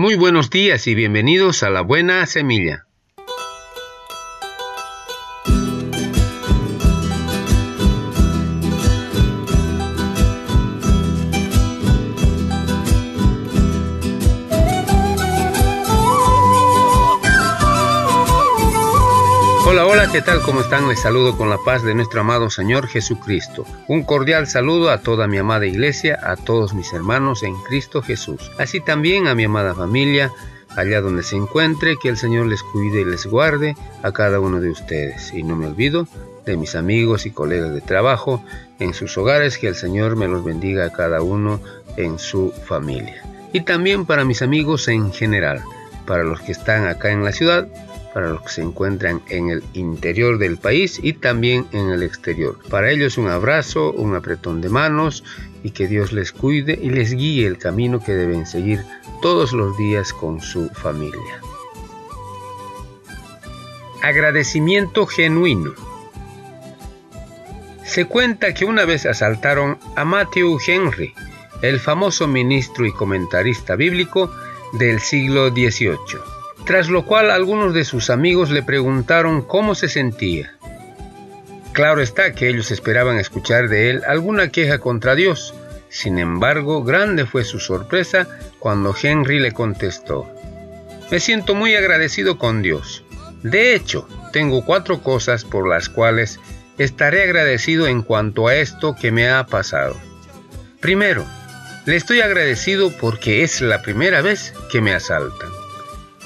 Muy buenos días y bienvenidos a la buena semilla. Hola, hola, ¿qué tal? ¿Cómo están? Les saludo con la paz de nuestro amado Señor Jesucristo. Un cordial saludo a toda mi amada iglesia, a todos mis hermanos en Cristo Jesús. Así también a mi amada familia, allá donde se encuentre, que el Señor les cuide y les guarde a cada uno de ustedes. Y no me olvido de mis amigos y colegas de trabajo en sus hogares, que el Señor me los bendiga a cada uno en su familia. Y también para mis amigos en general, para los que están acá en la ciudad, para los que se encuentran en el interior del país y también en el exterior. Para ellos un abrazo, un apretón de manos y que Dios les cuide y les guíe el camino que deben seguir todos los días con su familia. Agradecimiento genuino. Se cuenta que una vez asaltaron a Matthew Henry, el famoso ministro y comentarista bíblico del siglo XVIII tras lo cual algunos de sus amigos le preguntaron cómo se sentía. Claro está que ellos esperaban escuchar de él alguna queja contra Dios, sin embargo, grande fue su sorpresa cuando Henry le contestó, Me siento muy agradecido con Dios. De hecho, tengo cuatro cosas por las cuales estaré agradecido en cuanto a esto que me ha pasado. Primero, le estoy agradecido porque es la primera vez que me asaltan.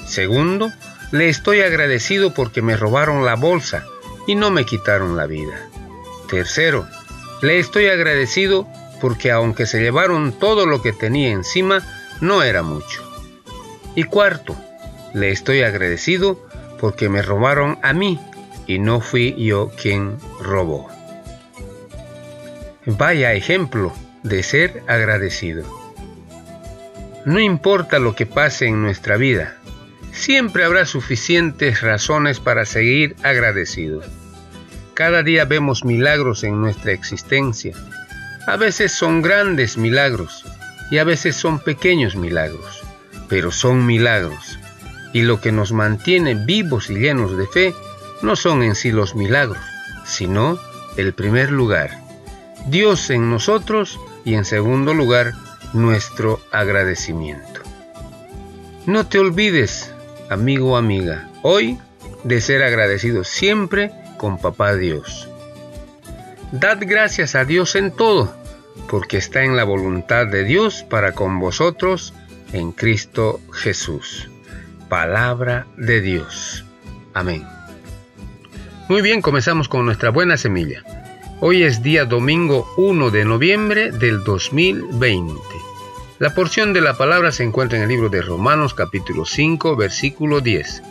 Segundo, le estoy agradecido porque me robaron la bolsa y no me quitaron la vida. Tercero, le estoy agradecido porque aunque se llevaron todo lo que tenía encima, no era mucho. Y cuarto, le estoy agradecido porque me robaron a mí y no fui yo quien robó. Vaya ejemplo de ser agradecido. No importa lo que pase en nuestra vida, siempre habrá suficientes razones para seguir agradecidos. Cada día vemos milagros en nuestra existencia. A veces son grandes milagros y a veces son pequeños milagros, pero son milagros. Y lo que nos mantiene vivos y llenos de fe no son en sí los milagros, sino el primer lugar, Dios en nosotros y en segundo lugar, nuestro agradecimiento. No te olvides amigo o amiga, hoy de ser agradecido siempre con Papá Dios. Dad gracias a Dios en todo, porque está en la voluntad de Dios para con vosotros en Cristo Jesús. Palabra de Dios. Amén. Muy bien, comenzamos con nuestra buena semilla. Hoy es día domingo 1 de noviembre del 2020. La porción de la palabra se encuentra en el libro de Romanos capítulo 5 versículo 10.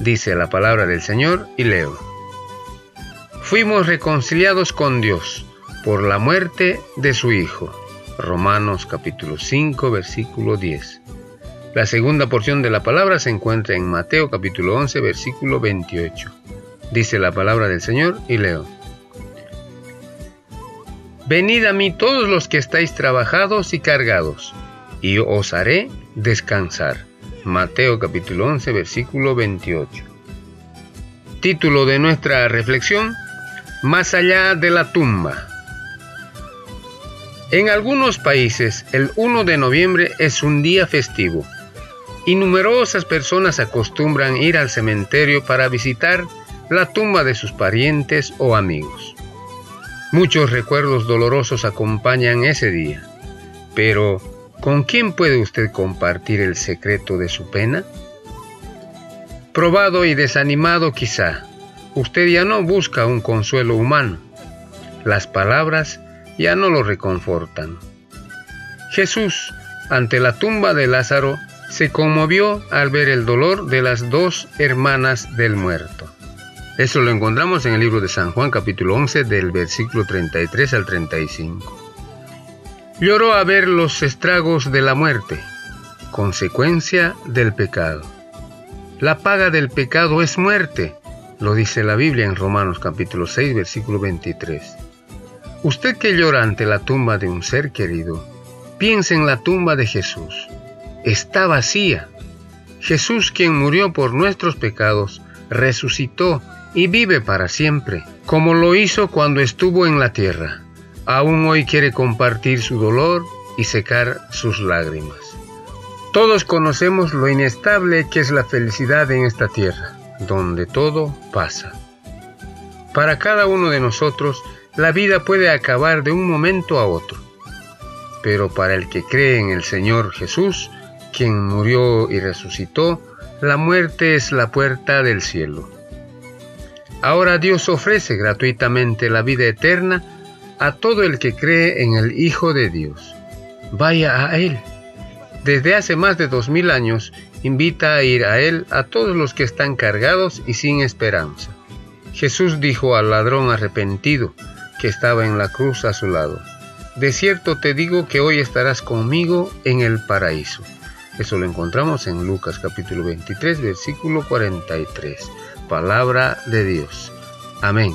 Dice la palabra del Señor y leo. Fuimos reconciliados con Dios por la muerte de su Hijo. Romanos capítulo 5 versículo 10. La segunda porción de la palabra se encuentra en Mateo capítulo 11 versículo 28. Dice la palabra del Señor y leo. Venid a mí todos los que estáis trabajados y cargados y os haré descansar. Mateo capítulo 11 versículo 28. Título de nuestra reflexión, Más allá de la tumba. En algunos países el 1 de noviembre es un día festivo y numerosas personas acostumbran ir al cementerio para visitar la tumba de sus parientes o amigos. Muchos recuerdos dolorosos acompañan ese día, pero ¿Con quién puede usted compartir el secreto de su pena? Probado y desanimado quizá, usted ya no busca un consuelo humano. Las palabras ya no lo reconfortan. Jesús, ante la tumba de Lázaro, se conmovió al ver el dolor de las dos hermanas del muerto. Eso lo encontramos en el libro de San Juan capítulo 11 del versículo 33 al 35. Lloró a ver los estragos de la muerte, consecuencia del pecado. La paga del pecado es muerte, lo dice la Biblia en Romanos capítulo 6 versículo 23. Usted que llora ante la tumba de un ser querido, piense en la tumba de Jesús. Está vacía, Jesús quien murió por nuestros pecados, resucitó y vive para siempre, como lo hizo cuando estuvo en la tierra. Aún hoy quiere compartir su dolor y secar sus lágrimas. Todos conocemos lo inestable que es la felicidad en esta tierra, donde todo pasa. Para cada uno de nosotros, la vida puede acabar de un momento a otro. Pero para el que cree en el Señor Jesús, quien murió y resucitó, la muerte es la puerta del cielo. Ahora Dios ofrece gratuitamente la vida eterna a todo el que cree en el Hijo de Dios. Vaya a Él. Desde hace más de dos mil años invita a ir a Él a todos los que están cargados y sin esperanza. Jesús dijo al ladrón arrepentido que estaba en la cruz a su lado, De cierto te digo que hoy estarás conmigo en el paraíso. Eso lo encontramos en Lucas capítulo 23, versículo 43. Palabra de Dios. Amén.